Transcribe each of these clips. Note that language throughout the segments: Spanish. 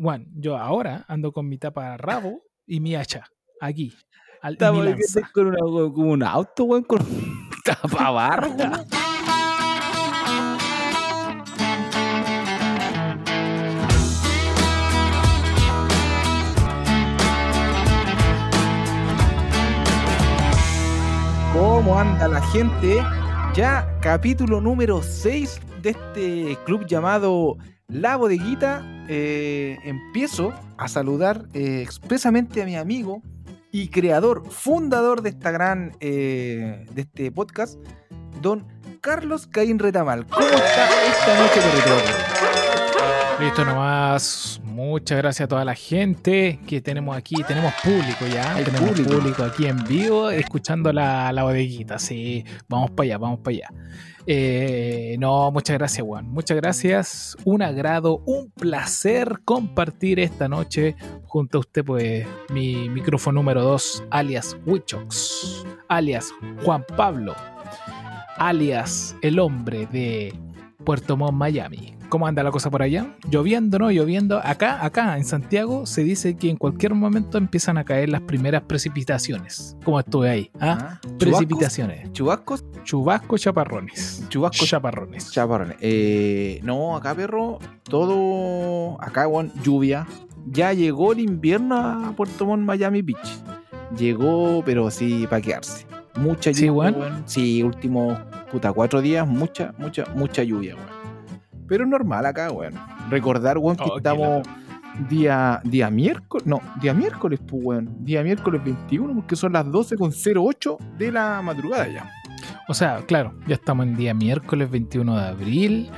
Juan, yo ahora ando con mi tapa rabo y mi hacha. Aquí. Al, Estamos con, una, con un auto, weón, con tapabarro, weón. ¿Cómo anda la gente? Ya capítulo número 6 de este club llamado La Bodeguita. Eh, empiezo a saludar eh, expresamente a mi amigo y creador, fundador de esta gran, eh, de este podcast, don Carlos Caín Retamal. ¿Cómo está esta noche, territorio? Listo nomás. Muchas gracias a toda la gente que tenemos aquí. Tenemos público ya. Hay tenemos público. público. aquí en vivo escuchando la, la bodeguita. Sí, vamos para allá, vamos para allá. Eh, no, muchas gracias, Juan. Muchas gracias. Un agrado, un placer compartir esta noche junto a usted, pues, mi micrófono número 2, alias Wichox, alias Juan Pablo, alias el hombre de Puerto Montt, Miami. ¿Cómo anda la cosa por allá? Lloviendo, ¿no? Lloviendo. Acá, acá en Santiago se dice que en cualquier momento empiezan a caer las primeras precipitaciones. ¿Cómo estuve ahí? ¿Ah? Ah, chubascos, Precipitaciones. Chubascos, Chubascos, chaparrones. chubascos, Chaparrones. chaparrones. Eh, no, acá, perro, todo. Acá, weón, lluvia. Ya llegó el invierno a Puerto Montt, Miami Beach. Llegó, pero sí, para quedarse. Mucha Sí, lluvia, weón. weón. Sí, últimos, puta, cuatro días, mucha, mucha, mucha lluvia, weón. Pero es normal acá, weón. Recordar, weón, que Oh, estamos día, día miércoles, no, día miércoles, pues, weón. Día miércoles 21, porque son las 12.08 de la madrugada ya. O sea, claro, ya estamos en día miércoles 21 de abril.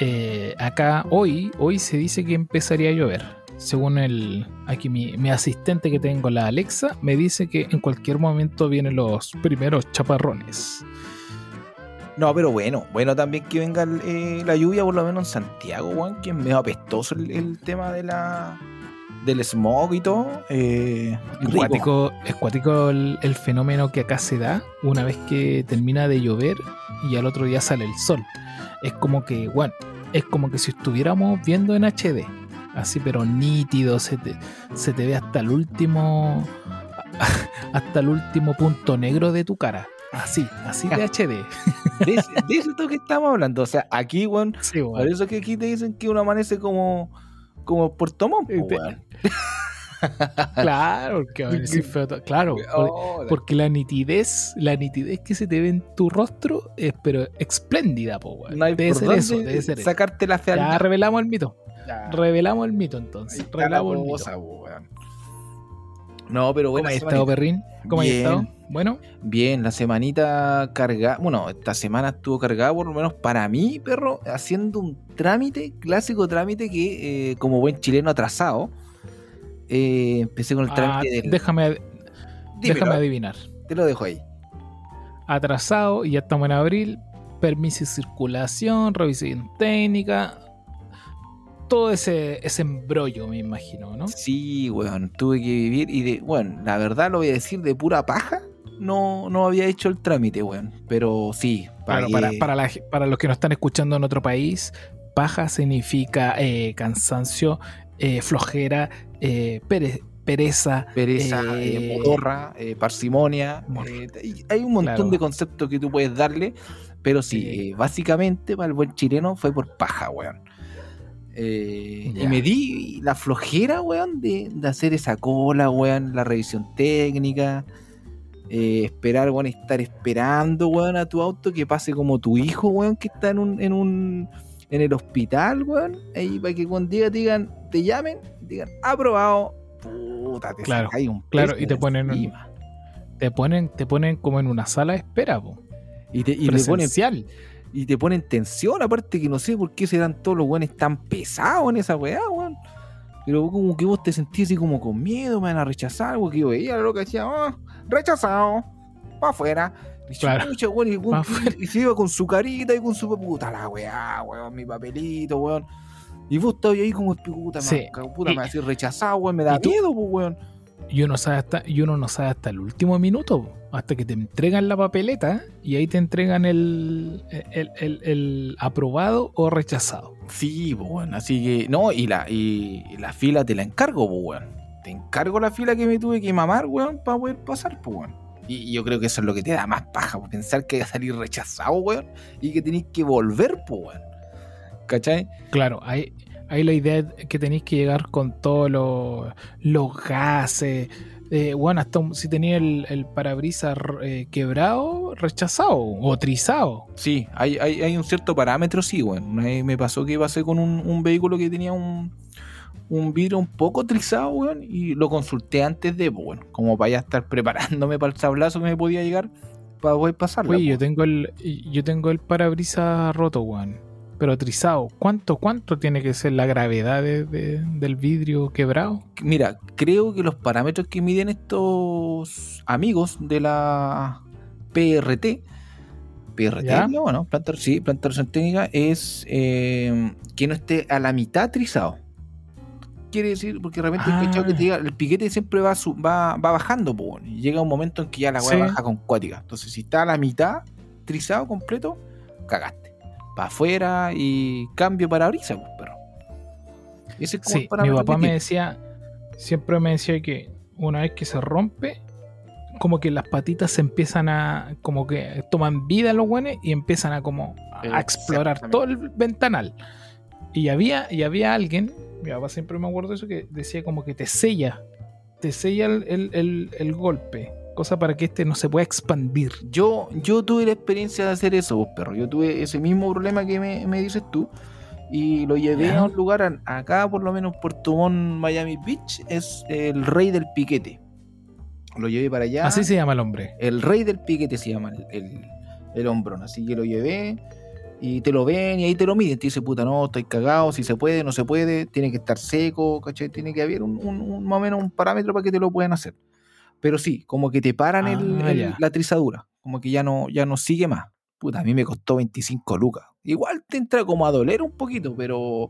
Eh, acá hoy, hoy se dice que empezaría a llover. Según el aquí mi, mi asistente que tengo, la Alexa, me dice que en cualquier momento vienen los primeros chaparrones. No, pero bueno, bueno también que venga eh, la lluvia, por lo menos en Santiago, weón, que es medio apestoso el, el tema de la del smog y todo. Eh, Es rico. cuático, es cuático el, el fenómeno que acá se da una vez que termina de llover y al otro día sale el sol. Es como que, bueno, es como que si estuviéramos viendo en HD. Así, pero nítido, se te, se te ve hasta el último. Hasta el último punto negro de tu cara. Así, así de HD. De, de eso es lo que estamos hablando. O sea, aquí, weón, Sí, por eso que aquí te dicen que uno amanece como, como Puerto Montt, po, Este- weón. Claro, porque a Claro, por- Oh, porque la nitidez, la nitidez que se te ve en tu rostro es pero espléndida, po, weón. no hay debe por ser eso, debe ser eso. sacarte la Ya fealdad. revelamos el mito. Ya. Revelamos el mito entonces. Revelamos el mito. cosa. No, pero bueno. ¿Cómo has estado, Perrín? ¿Cómo has estado? Bueno, Bien, la semanita cargada, bueno, esta semana estuvo cargada por lo menos para mí, perro, haciendo un trámite, clásico trámite que eh, como buen chileno atrasado, eh, empecé con el ah, trámite del... déjame, Dímelo, déjame adivinar. te lo dejo ahí. Atrasado, y ya estamos en abril. Permiso de circulación, revisión técnica. Todo ese, ese embrollo, me imagino, ¿no? Sí, weón, tuve que vivir y de, bueno, la verdad lo voy a decir de pura paja, no, no había hecho el trámite, weón, pero sí, Claro, para, para, la- para los que no están escuchando en otro país, paja significa eh, cansancio, eh, flojera, eh, pere- pereza. pereza, modorra, parsimonia. Hay- un montón Claro. de conceptos que tú puedes darle, pero sí, básicamente para el buen chileno fue por paja, weón. Eh, y me di la flojera, weón, de, de hacer esa cola, weón, la revisión técnica. Eh, esperar, weón, estar esperando, weón, a tu auto que pase como tu hijo, weón, que está en un, en un, en el hospital, weón, ahí para que cuando diga, te digan, te llamen, digan, aprobado, puta, te Claro, un claro, y te ponen un-. Te ponen, te ponen como en una sala de espera, po, y te, y le ponen, y te ponen tensión, aparte que no sé por qué serán todos los weones tan pesados en esa weá, weón. Pero como que vos te sentís así como con miedo, me van a rechazar, porque yo veía lo que decía, ah, rechazado, para afuera. Y Claro, se iba con su carita y con su puta la weá, weón, mi papelito, weón. Y vos estabas ahí como puta, Sí. me, puta, Y- me va a decir rechazado, weón, me da miedo, pues, weón. y uno sabe hasta, y uno no sabe hasta el último minuto, hasta que te entregan la papeleta y ahí te entregan el, el, el- el aprobado o rechazado. Sí, pues, weón. Así que, no, y la, y la fila te la encargo, pues, weón. Te encargo la fila que me tuve que mamar, weón, para poder pasar, pues, weón. Y, yo creo que eso es lo que te da más paja, pensar que vas a salir rechazado, weón, y que tenés que volver, pues, weón. ¿Cachai? Claro, ahí, ahí la idea es que tenéis que llegar con todos los, los gases. eh, bueno, hasta si tenía el, el parabrisas eh, quebrado, rechazado o trizado. Sí, hay, hay, hay un cierto parámetro, sí, vez me pasó que pasé con un, un vehículo que tenía un, un vidrio un poco trizado, weón, y lo consulté antes de, pues, weón, como para ya estar preparándome para el sablazo que me podía llegar para poder pasarla. Oye, yo pues. tengo el, yo tengo el parabrisas roto, weón. Pero trizado. ¿Cuánto, cuánto tiene que ser la gravedad de- de- del vidrio quebrado? Mira, creo que los parámetros que miden estos amigos de la PRT, PRT, ¿Ya? no, bueno, planta, sí, planta técnica, es eh, que no esté a la mitad trizado. Quiere decir, porque de repente Ah. que te diga, el piquete siempre va, su- va, va bajando, y llega un momento en que ya la weá Sí. baja con cuática. Entonces, si está a la mitad trizado completo, cagaste. Para afuera y cambio para brisa, pues, perro. Ese es como Sí, mi papá me decía, siempre me decía que una vez que se rompe, como que las patitas se empiezan a, como que toman vida los guanes y empiezan a como a explorar todo el ventanal. Y había, y había alguien, mi papá siempre me acuerdo de eso, que decía como que te sella, te sella el, el- el- el golpe, cosa para que este no se pueda expandir. Yo, yo tuve la experiencia de hacer eso, vos, perro. Yo tuve ese mismo problema que me, me dices tú. Y lo llevé a un lugar, a- acá por lo menos Puerto Montt, Miami Beach, es el rey del piquete. Lo llevé para allá. Así se llama el hombre. El rey del piquete se llama el, el, el hombrón. Así que lo llevé y te lo ven y ahí te lo miden. Te dice, puta, no, estoy cagado, si se puede, no se puede, tiene que estar seco, ¿cachai? Tiene que haber un, un- un- más o menos un parámetro para que te lo puedan hacer. Pero sí, como que te paran el- Ah, el- ya. la trizadura, como que ya no, ya no sigue más. Puta, a mí me costó 25 lucas. Igual te entra como a doler un poquito, pero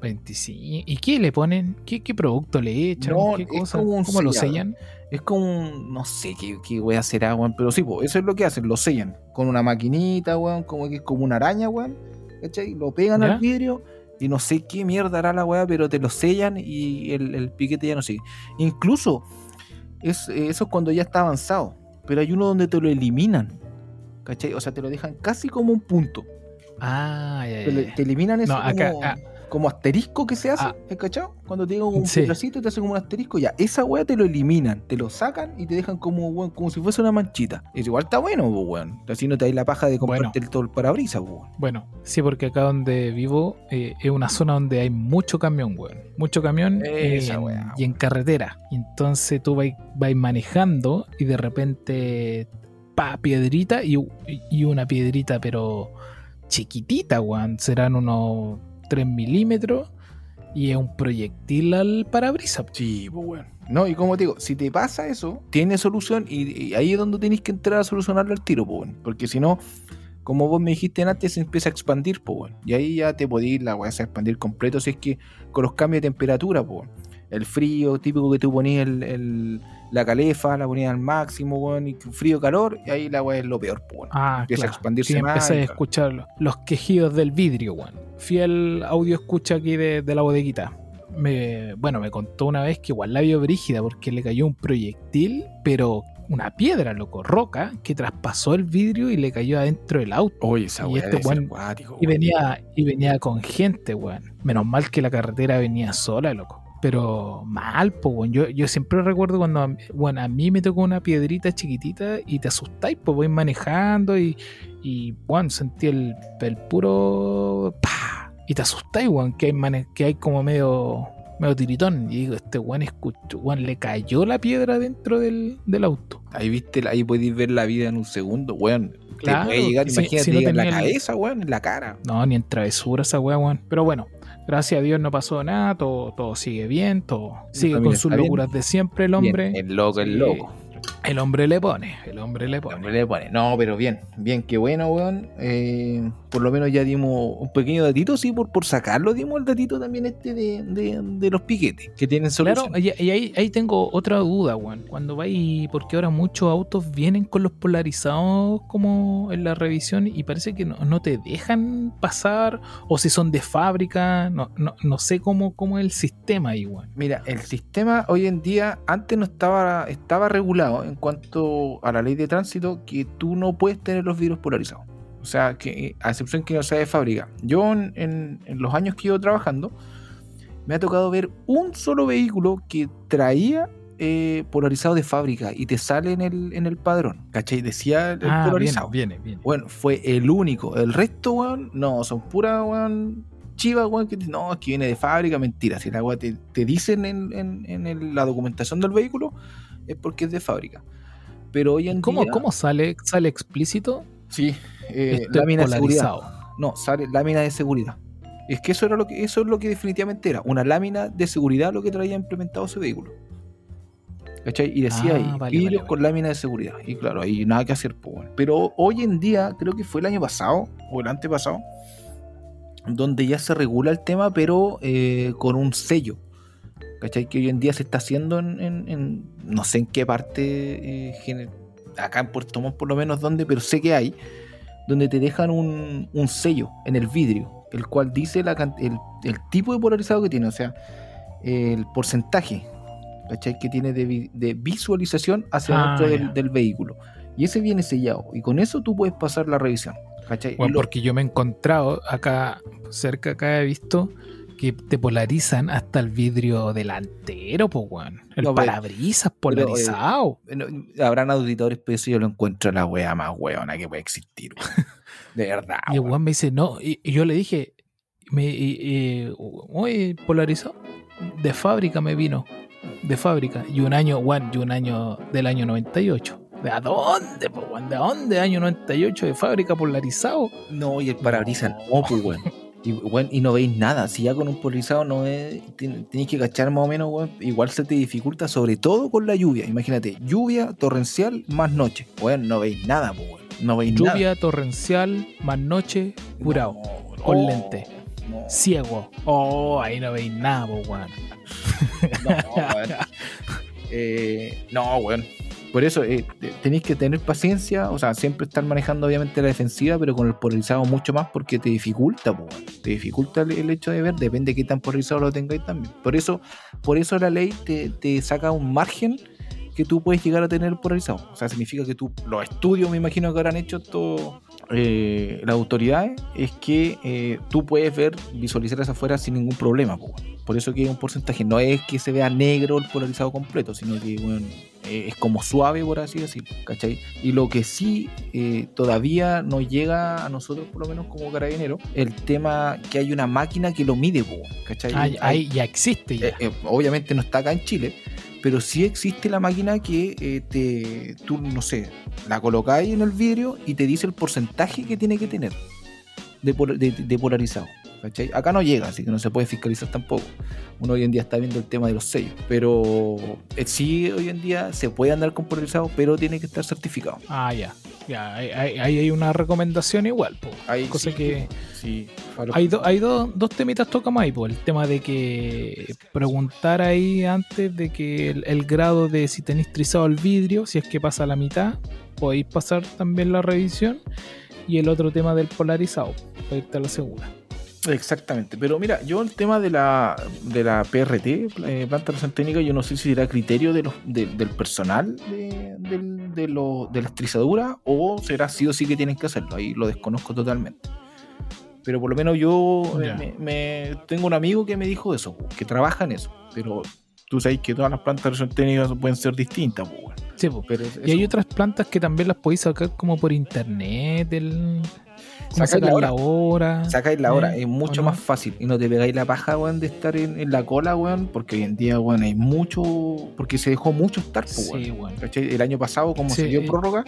25. ¿Y qué le ponen? ¿Qué, qué producto le echan? No, ¿Qué es cosa? como un ¿Cómo lo sellan? Es como un, no sé qué, qué wea será, weón. Pero sí, po, eso es lo que hacen, lo sellan. Con una maquinita, weón, como que es como una araña, weón. ¿Cachai? Lo pegan ¿Ya? al vidrio y no sé qué mierda hará la weá, pero te lo sellan y el, el piquete ya no sigue. Incluso, es, eso es cuando ya está avanzado. Pero hay uno donde te lo eliminan. ¿Cachai? O sea, te lo dejan casi como un punto. Ah, ya, Te, ya, te eliminan eso No, acá, como, ah, como asterisco que se hace, Ah. ¿eh, ¿cachao? Cuando te un Sí. pedacito te hacen como un asterisco, ya, esa weá te lo eliminan, te lo sacan y te dejan como, weón, como si fuese una manchita. Es igual está bueno, pues, weón. Así no te da la paja de comprarte el- todo el parabrisas, pues, weón. Bueno, sí, porque acá donde vivo eh, es una zona donde hay mucho camión, weón. Mucho camión Esa en- weá, y en carretera. Entonces tú vas, vas manejando y de repente, pa, piedrita y, y una piedrita, pero chiquitita, weón. Serán unos 3 milímetros y es un proyectil al parabrisas. Sí, pues, weón. No, y como te digo, si te pasa eso, tiene solución y, ahí es donde tenés que entrar a solucionarlo al tiro, pues, weón. Porque si no, como vos me dijiste antes, se empieza a expandir, pues, weón. Y ahí ya te podés ir la weá a expandir completo si es que con los cambios de temperatura, pues, weón. El frío típico que tú ponías el, el- la calefa, la ponías al máximo, weón, y frío, calor, y ahí la weá es lo peor, pues, weón. Ah, Empieza a expandirse Sí, más a escuchar los, los quejidos del vidrio, weón. Fiel audio escucha aquí de, de la bodeguita. Me, bueno, me contó una vez que igual la vio brígida porque le cayó un proyectil, pero una piedra, loco, roca, que traspasó el vidrio y le cayó adentro del auto. Oye, esa Y este debe ser weón- cuático, Y venía, y venía con gente, weón. Menos mal que la carretera venía sola, loco. Pero mal, pues, weón. Yo, yo siempre recuerdo cuando, a bueno, a mí me tocó una piedrita chiquitita y te asustáis, pues voy manejando y, y weón, sentí el, el puro... ¡Pah! Y te asustáis, weón, que hay, mane- que hay como medio, medio tiritón. Y digo, este weón escuchó, weón, le cayó la piedra dentro del, del auto. Ahí viste, ahí podéis ver la vida en un segundo, weón. Claro, te puede llegar, si- imagínate, si no en la el- cabeza, weón, en la cara. No, ni en travesura esa weá, weón. Pero bueno, gracias a Dios no pasó nada, todo, todo sigue bien, todo sigue con sus bien. locuras de siempre el hombre. Bien, el loco, el loco. El hombre le pone, el hombre le El pone. hombre le pone. No, pero bien, bien, qué bueno, weón. Eh, por lo menos ya dimos un pequeño datito, sí, por, por sacarlo, dimos el datito también este de, de- de los piquetes, que tienen Claro, solución. y, y ahí, ahí tengo otra duda, weón. Cuando vais, porque ahora muchos autos vienen con los polarizados como en la revisión y parece que no, no te dejan pasar, o si son de fábrica, no, no, no sé cómo, cómo es el sistema ahí, weón. Mira, el sistema hoy en día, antes no estaba, estaba regulado en cuanto a la ley de tránsito, que tú no puedes tener los vidrios polarizados. O sea, que a excepción que no sea de fábrica. Yo en, en- en los años que llevo trabajando, me ha tocado ver un solo vehículo que traía eh, polarizado de fábrica y te sale en el, en el padrón. ¿Cachai? Decía el Ah, polarizado. viene, viene. Bueno, fue el único. El resto, weón, no, son puras, weón, chivas, weón, que no, es que viene de fábrica, mentira. Si la weón te, te dicen en, en- en el- la documentación del vehículo, es porque es de fábrica. Pero hoy en ¿Cómo, día. ¿Cómo sale? ¿Sale explícito? Sí, eh, lámina de seguridad. No, sale lámina de seguridad. Es que eso era lo que, eso es lo que definitivamente era. Una lámina de seguridad lo que traía implementado ese vehículo. ¿Cachai? Y decía Ah, ahí, vale, vidrios vale, con lámina de seguridad. Y claro, ahí nada que hacer, pues. Pero hoy en día, creo que fue el año pasado, o el antepasado, donde ya se regula el tema, pero eh, con un sello. ¿Cachai? Que hoy en día se está haciendo en, en- en- no sé en qué parte, eh, acá en Puerto Montt por lo menos, donde, pero sé que hay, donde te dejan un, un sello en el vidrio, el cual dice la, el, el tipo de polarizado que tiene, o sea, el porcentaje ¿cachai? que tiene de, de visualización hacia Ah, dentro del, del vehículo. Y ese viene sellado, y con eso tú puedes pasar la revisión. ¿cachai? Bueno, lo- porque yo me he encontrado acá, cerca acá he visto que te polarizan hasta el vidrio delantero, pues, weón. El No, parabrisas pero, eh, polarizado. Habrán auditores, pero eso yo lo encuentro la wea más weona que puede existir. weón. De verdad. y el weón. me dice, no, y, y yo le dije, me, y- y, oye, polarizado, de fábrica me vino, de fábrica, y un año, weón, y un año del año 98. ¿De a dónde, pues, weón? ¿De dónde? Año 98 de fábrica polarizado. No, y el parabrisas no, pues, weón. Y, weón, y no veis nada. Si ya con un polarizado no es. ten- Tenéis que cachar más o menos, weón. Igual se te dificulta, sobre todo con la lluvia. Imagínate, lluvia torrencial más noche. Weón, no veis nada, pues. No veis nada. Lluvia torrencial, más noche, curado, No, con no, lente. no, ciego. Oh, ahí no veis nada, pues, weón. no, weón. Eh, no, weón. Por eso eh, te- tenéis que tener paciencia, o sea, siempre estar manejando obviamente la defensiva, pero con el polarizado mucho más porque te dificulta, po, te dificulta el, hecho de ver, depende de qué tan polarizado lo tengáis también. Por eso, por eso la ley te, te saca un margen que tú puedes llegar a tener polarizado. O sea, significa que tú, los estudios me imagino que habrán hecho todo, eh, las autoridades, es que eh, tú puedes ver, visualizar hacia afuera sin ningún problema. po. Por eso que hay un porcentaje, no es que se vea negro el polarizado completo, sino que bueno, eh, es como suave, por así decirlo, ¿cachai? Y lo que sí eh, todavía nos llega a nosotros, por lo menos como carabineros, el tema que hay una máquina que lo mide, po, ¿cachai? Ah, Hay- ya existe ya. eh, obviamente no está acá en Chile, pero sí existe la máquina que eh, te, tú, no sé, la colocáis en el vidrio y te dice el porcentaje que tiene que tener de, de- de polarizado. ¿Cachai? Acá no llega, así que no se puede fiscalizar tampoco. Uno hoy en día está viendo el tema de los sellos, pero eh, sí hoy en día se puede andar con polarizado, pero tiene que estar certificado. Ah, ya. Ya, ahí ahí hay una recomendación igual, pues. Ahí Cosa sí, que sí, hay, do- hay do- dos temitas tocamos ahí, pues. El tema de que preguntar ahí antes de que el, el grado de si tenéis trizado el vidrio, si es que pasa la mitad, podéis pasar también la revisión. Y el otro tema del polarizado, para irte a la segura. Exactamente, pero mira, yo el tema de la, de la PRT, eh, planta de técnica, yo no sé si será criterio de los, de- del personal de, de, lo- de las trizaduras o será sí o sí que tienen que hacerlo, ahí lo desconozco totalmente. Pero por lo menos yo eh, me, me- tengo un amigo que me dijo eso, que trabaja en eso, pero tú sabes que todas las plantas de técnica pueden ser distintas, pues, bueno. Sí, pues. pero Y hay otras plantas que también las podéis sacar como por internet, el... ¿Cómo Sacáis la sacar la hora? Sacáis la hora, ¿eh? es mucho más fácil. Y no te pegáis la paja, weón, de estar en, en la cola, weón. Porque hoy en día, weón, hay mucho. Porque se dejó mucho estar, weón. Sí, bueno. ¿Cachai? El año pasado, como Sí. se dio prórroga,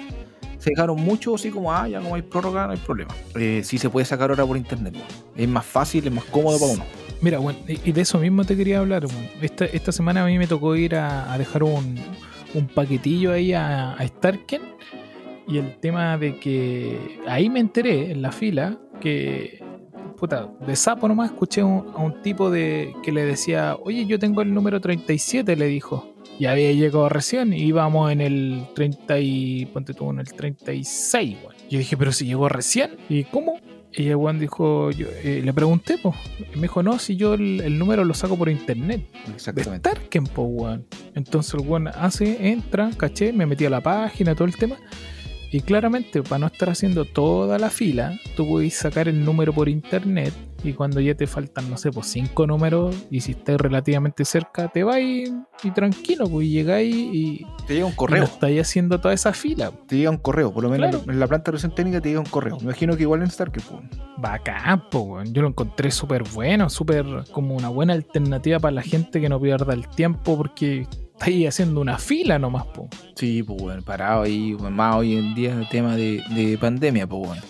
se dejaron mucho así como, ah, ya como hay prórroga, no hay problema. Eh, sí se puede sacar ahora por internet, weón. Es más fácil, es más cómodo para uno. Mira, bueno, y de eso mismo te quería hablar. Esta, esta semana a mí me tocó ir a, a dejar un, un paquetillo ahí a, a Starken. Y el tema de que ahí me enteré en la fila que, puta, de sapo nomás escuché un- a un tipo de que le decía, oye, yo tengo el número 37, le dijo. Y había llegado recién, y íbamos en el 30 y, ponte tú, en el 36, weón. Yo dije, pero si llegó recién, ¿y cómo? Y el weón dijo, yo, eh, le pregunté, pues, me dijo, no, si yo el, el número lo saco por internet. De Exactamente. Starken, po, weón. Entonces el weón hace, entra, caché, me metí a la página, todo el tema. Y claramente, para no estar haciendo toda la fila, tú puedes sacar el número por internet. Y cuando ya te faltan, no sé, pues cinco números, y si estás relativamente cerca, te vas y, y tranquilo, pues llegáis y, Te llega un correo. estáis haciendo toda esa fila. Te llega un correo. Por lo menos Claro. en la planta de revisión técnica te llega un correo. Me imagino que igual en Stark, pues. Bacán, weón. Yo lo encontré súper bueno, súper como una buena alternativa para la gente que no pierda el tiempo porque estáis haciendo una fila nomás, po. Sí, pues bueno, parado ahí, más hoy en día el tema de, de pandemia, pues bueno.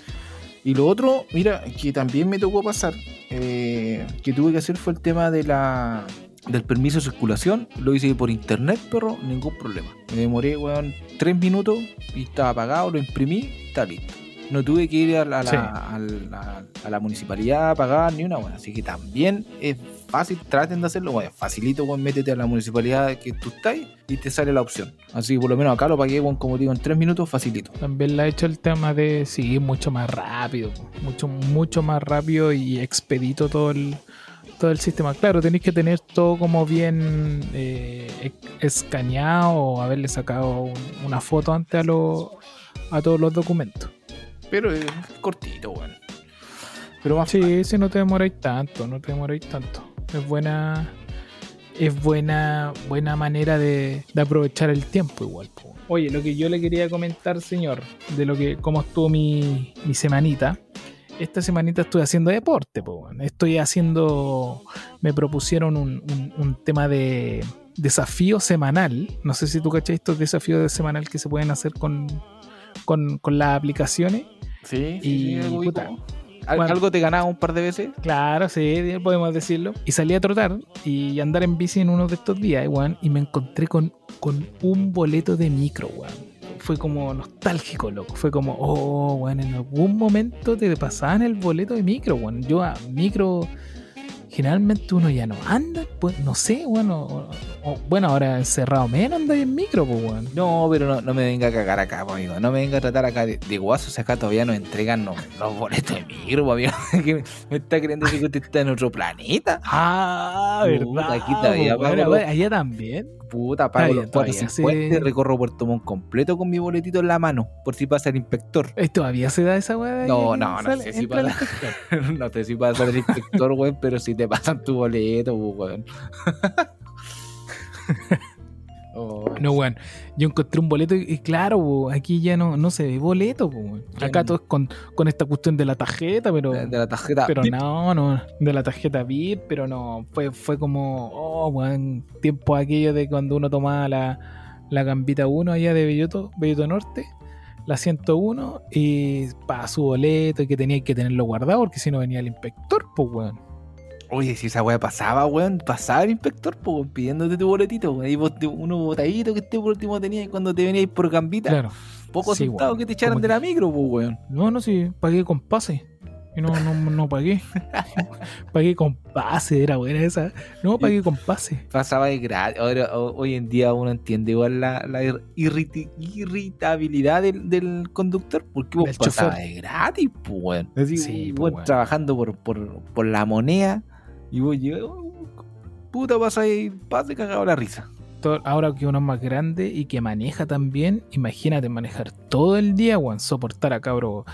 Y lo otro, mira, que también me tocó pasar, eh, que tuve que hacer fue el tema de la del permiso de circulación. Lo hice por internet, pero ningún problema. Me demoré, weón, tres minutos y estaba apagado, lo imprimí, está listo. No tuve que ir a la, a la- Sí. a la- a la municipalidad a pagar ni una, weón. Así que también es fácil, traten de hacerlo, weón. Facilito, weón, métete a la municipalidad que tú estás y te sale la opción. Así que por lo menos acá lo pagué, weón, como digo, en tres minutos, facilito. También le ha hecho el tema de sí, mucho más rápido, mucho, mucho más rápido y expedito todo el, todo el sistema. Claro, tenéis que tener todo como bien eh, escaneado o haberle sacado un- una foto antes a, lo- a todos los documentos. Pero es cortito, weón. Pero más Sí, sí, no te demoráis tanto, no te demoráis tanto. Es buena, es buena, buena manera de, de aprovechar el tiempo igual. po. Oye, lo que yo le quería comentar, señor, de lo que, cómo estuvo mi, mi semanita. Esta semanita estuve haciendo deporte, po, weón. estoy haciendo, me propusieron un, un- un tema de desafío semanal. No sé si tú cachai estos desafíos de semanal que se pueden hacer con, con, con las aplicaciones. Sí, Y, sí, puta, bueno. ¿Algo te ganaba un par de veces? Claro, sí, podemos decirlo. Y salí a trotar y andar en bici en uno de estos días, weón, y me encontré con, con un boleto de micro, weón. Fue como nostálgico, loco. Fue como, oh, weón, en algún momento te pasaban el boleto de micro, weón. Yo a micro, generalmente uno ya no anda, pues no sé, weón. o- o- o- bueno, ahora encerrado menos anda en micro, pues, weón. No, pero no, no me venga a cagar acá, po, amigo. No me venga a tratar acá de, de guaso. Si acá todavía nos entregan no- los boletos de micro, po, amigo. ¿Qué me, me está creyendo que usted está en otro planeta? Ah, Puta, verdad. aquí todavía pues, weón, los- allá también. Puta, pago los 450 y recorro Puerto Montt completo con mi boletito en la mano, por si pasa el inspector. Eh, ¿Todavía se da esa weá? No, no, no sé si pasa. no sé si pasa el inspector, weón, pero si te pasan tu boleto, weón. Oh, No, weón. Yo encontré un boleto y, y claro, aquí ya no, no se ve boleto. Ya Acá no. todo es con, con esta cuestión de la tarjeta, pero, de, de la tarjeta. pero no, no, de la tarjeta VIP, pero no. Fue, fue como, oh, weón, tiempo aquello de cuando uno tomaba la, la gambita 1 allá de Belloto, Belloto Norte, la 101, y para su boleto y que tenía que tenerlo guardado porque si no venía el inspector, pues, weón. Oye, si esa weá pasaba, weón, pasaba el inspector, weón, pidiéndote tu boletito, weón. Y vos, uno botadito que este por último tenías cuando te veníais por gambita. Claro. Poco Sí, asustado weón. que te echaran de la micro, po, weón. No, no, sí, pagué con pase. Y no, no, no pagué. pagué con pase, era buena esa. No, pagué con pase. Pasaba de gratis. Ahora, ho- hoy en día uno entiende igual la, irritabilidad del, del conductor, porque vos de gratis, pues, weón. Así, Sí, weón, weón. trabajando por, por, por la moneda, y vos llegas, oh, puta, pasa ahí, pasa y cagado la risa. Ahora que uno es más grande y que maneja también, imagínate manejar todo el día, weón, soportar a cabros,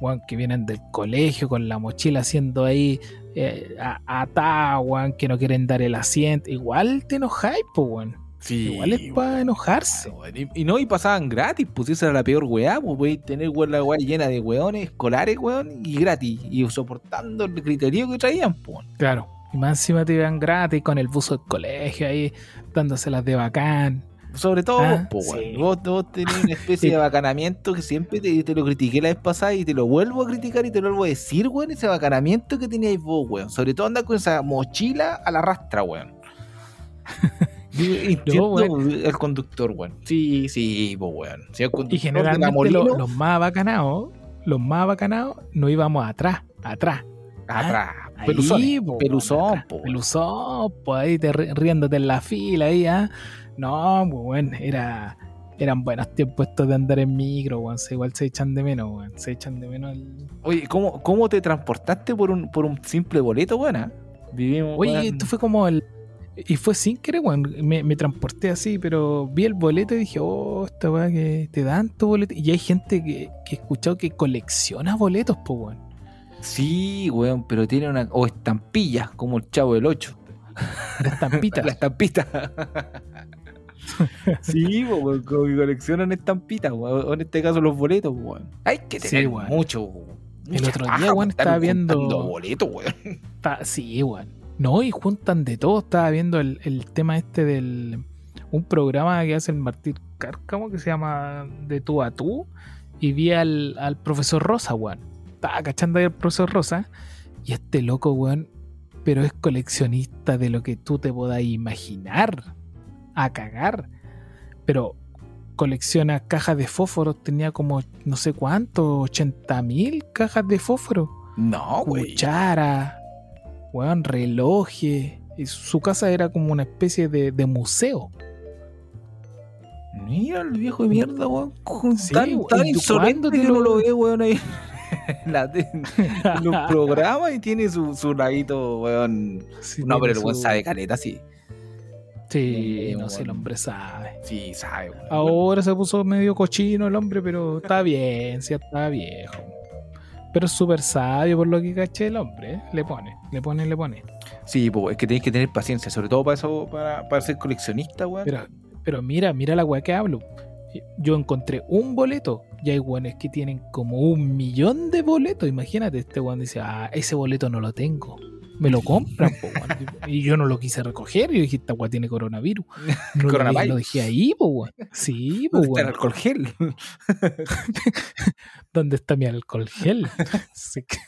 weón, que vienen del colegio con la mochila haciendo ahí eh, atá, weón, que no quieren dar el asiento. Igual te enojáis, pues, weón. Sí, Igual es para enojarse. Y, y no, y pasaban gratis, pues esa era la peor weá, pues podéis tener weón, la weá llena de weones escolares, weón, y gratis, y soportando el criterio que traían, pues. Claro. Y más encima te iban gratis con el buzo del colegio ahí, dándoselas de bacán. Sobre todo Ah, vos, po, sí. vos, vos tenés una especie de bacanamiento que siempre te, te lo critiqué la vez pasada y te lo vuelvo a criticar y te lo vuelvo a decir, weón, ese bacanamiento que teníais vos, weón. Sobre todo andar con esa mochila a la rastra, weón. Entiendo el conductor, weón. Sí, sí, pues, weón. Sí, el Y generalmente Molino, lo- los más bacanados, los más bacanados, no íbamos atrás, atrás. atrás. Ahí, po, Peluzón, po. Peluzón, pues ahí te ri- riéndote en la fila ahí, ¿ah? No, pues bueno, era, eran buenos tiempos estos de andar en micro, weón. Igual se echan de menos, weón. Se echan de menos el... Oye, ¿cómo, ¿cómo te transportaste por un, por un simple boleto, weón? ah? Vivimos. Oye, esto fue como el. Y fue sin querer, weón. Me, me transporté así, pero vi el boleto y dije, oh, esta weá que te dan tu boleto. Y hay gente que, que he escuchado que colecciona boletos, pues, weón. Sí, weón, pero tiene una. O estampillas, como el chavo del 8. La estampita. La estampita. sí, weón, como que coleccionan estampitas, weón. O en este caso los boletos, weón. Hay que Sí, tener weón. mucho, weón. El otro día, weón, estaba viendo- boletos, weón. Está- sí, weón. No, y juntan de todo. Estaba viendo el, el tema este del. Un programa que hace el Martín Cárcamo que se llama De tú a tú. Y vi al, al profesor Rosa, weón. Estaba cachando ahí al profesor Rosa. Y este loco, weón. Pero es coleccionista de lo que tú te puedas imaginar. A cagar. Pero colecciona cajas de fósforos. Tenía como no sé cuánto, 80 mil cajas de fósforo No, güey. cuchara, weón, relojes. Y su casa era como una especie de, de museo. Mira el viejo de mierda, weón. Sí, tan weón. tan ¿Y tú insolente cuándo te que lo- uno lo ve, weón, ahí. la- los programas y tiene su, su ladito, weón. Sí, no, pero el weón su- sabe caleta, sí. Sí, No, no sé, el weón. hombre sabe. Sí, sabe. Ahora se puso medio cochino el hombre, pero está bien, sí, está viejo. Pero es súper sabio por lo que caché el hombre. ¿eh? Le pone, le pone, le pone. Sí, pues, es que tenés que tener paciencia, sobre todo para eso, para, para ser coleccionista, weón. Pero, pero mira, mira la weá que hablo. Yo encontré un boleto y hay weones que tienen como un millón de boletos. Imagínate, este weón dice, ah, ese boleto no lo tengo. Me lo compran, po, weón. Y yo no lo quise recoger. Yo dije, esta weá tiene coronavirus. No lo, Coronavirus. lo dejé ahí, po, weón. Sí, po, ¿Dónde está el weón. alcohol gel? ¿Dónde está mi alcohol gel? Sí que-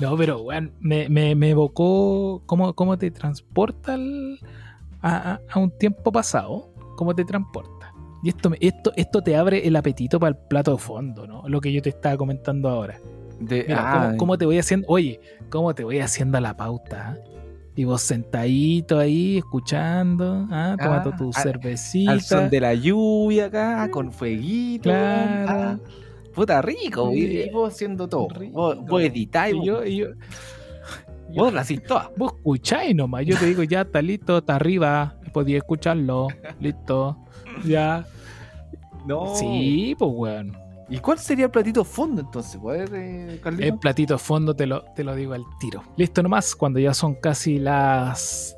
No, pero weón, me, me, me evocó cómo, cómo te transporta al- a- a un tiempo pasado. Cómo te transporta. Y esto, esto, esto te abre el apetito para el plato de fondo, ¿no? Lo que yo te estaba comentando ahora. De, Mira, ah, cómo, cómo te voy haciendo, oye, cómo te voy haciendo la pauta, ¿ah? Y vos sentadito ahí, escuchando, ¿ah? tomando Ah, tu al- cervecita. al son de la lluvia acá, con fueguito. Claro. ah, puta rico, y, Sí. y vos haciendo todo. Rico. Vos, vos editáis, Y vos, yo, y yo, vos hacís todas. Vos escucháis nomás. Yo te digo, ya está listo, está arriba. Podía escucharlo. Listo. Ya. No. Sí, pues, weón. ¿Y cuál sería el platito fondo entonces? ¿Puedes, eh? El platito fondo te lo, te lo digo al tiro. Listo nomás, cuando ya son casi las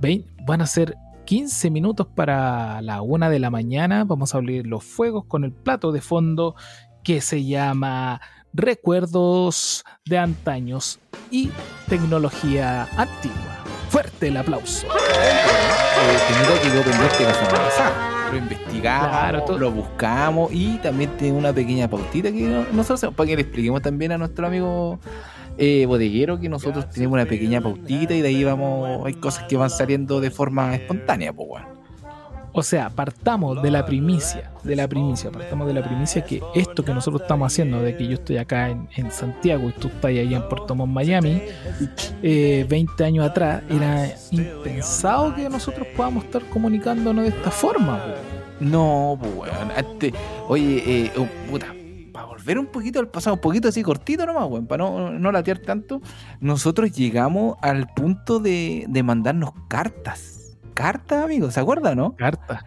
20, van a ser 15 minutos para la una de la mañana. Vamos a abrir los fuegos con el plato de fondo que se llama Recuerdos de antaños y tecnología antigua. Fuerte el aplauso. Eh, Lo investigamos, Claro, todo- lo buscamos y también tiene una pequeña pautita que no- nosotros hacemos para que le expliquemos también a nuestro amigo eh, bodeguero que nosotros tenemos una pequeña pautita y de ahí vamos, hay cosas que van saliendo de forma espontánea, pues bueno. O sea, partamos de la primicia, de la primicia, partamos de la primicia que esto que nosotros estamos haciendo, de que yo estoy acá en, Santiago y tú estás allá en Puerto Montt, Miami, eh, 20 años atrás, era impensado que nosotros podamos estar comunicándonos de esta forma. po. No, pues oye, eh, oh, para volver un poquito al pasado, un poquito así cortito nomás, weón, para no, no latear tanto, nosotros llegamos al punto de, de mandarnos cartas. Cartas, amigos, ¿se acuerdan, no? Carta.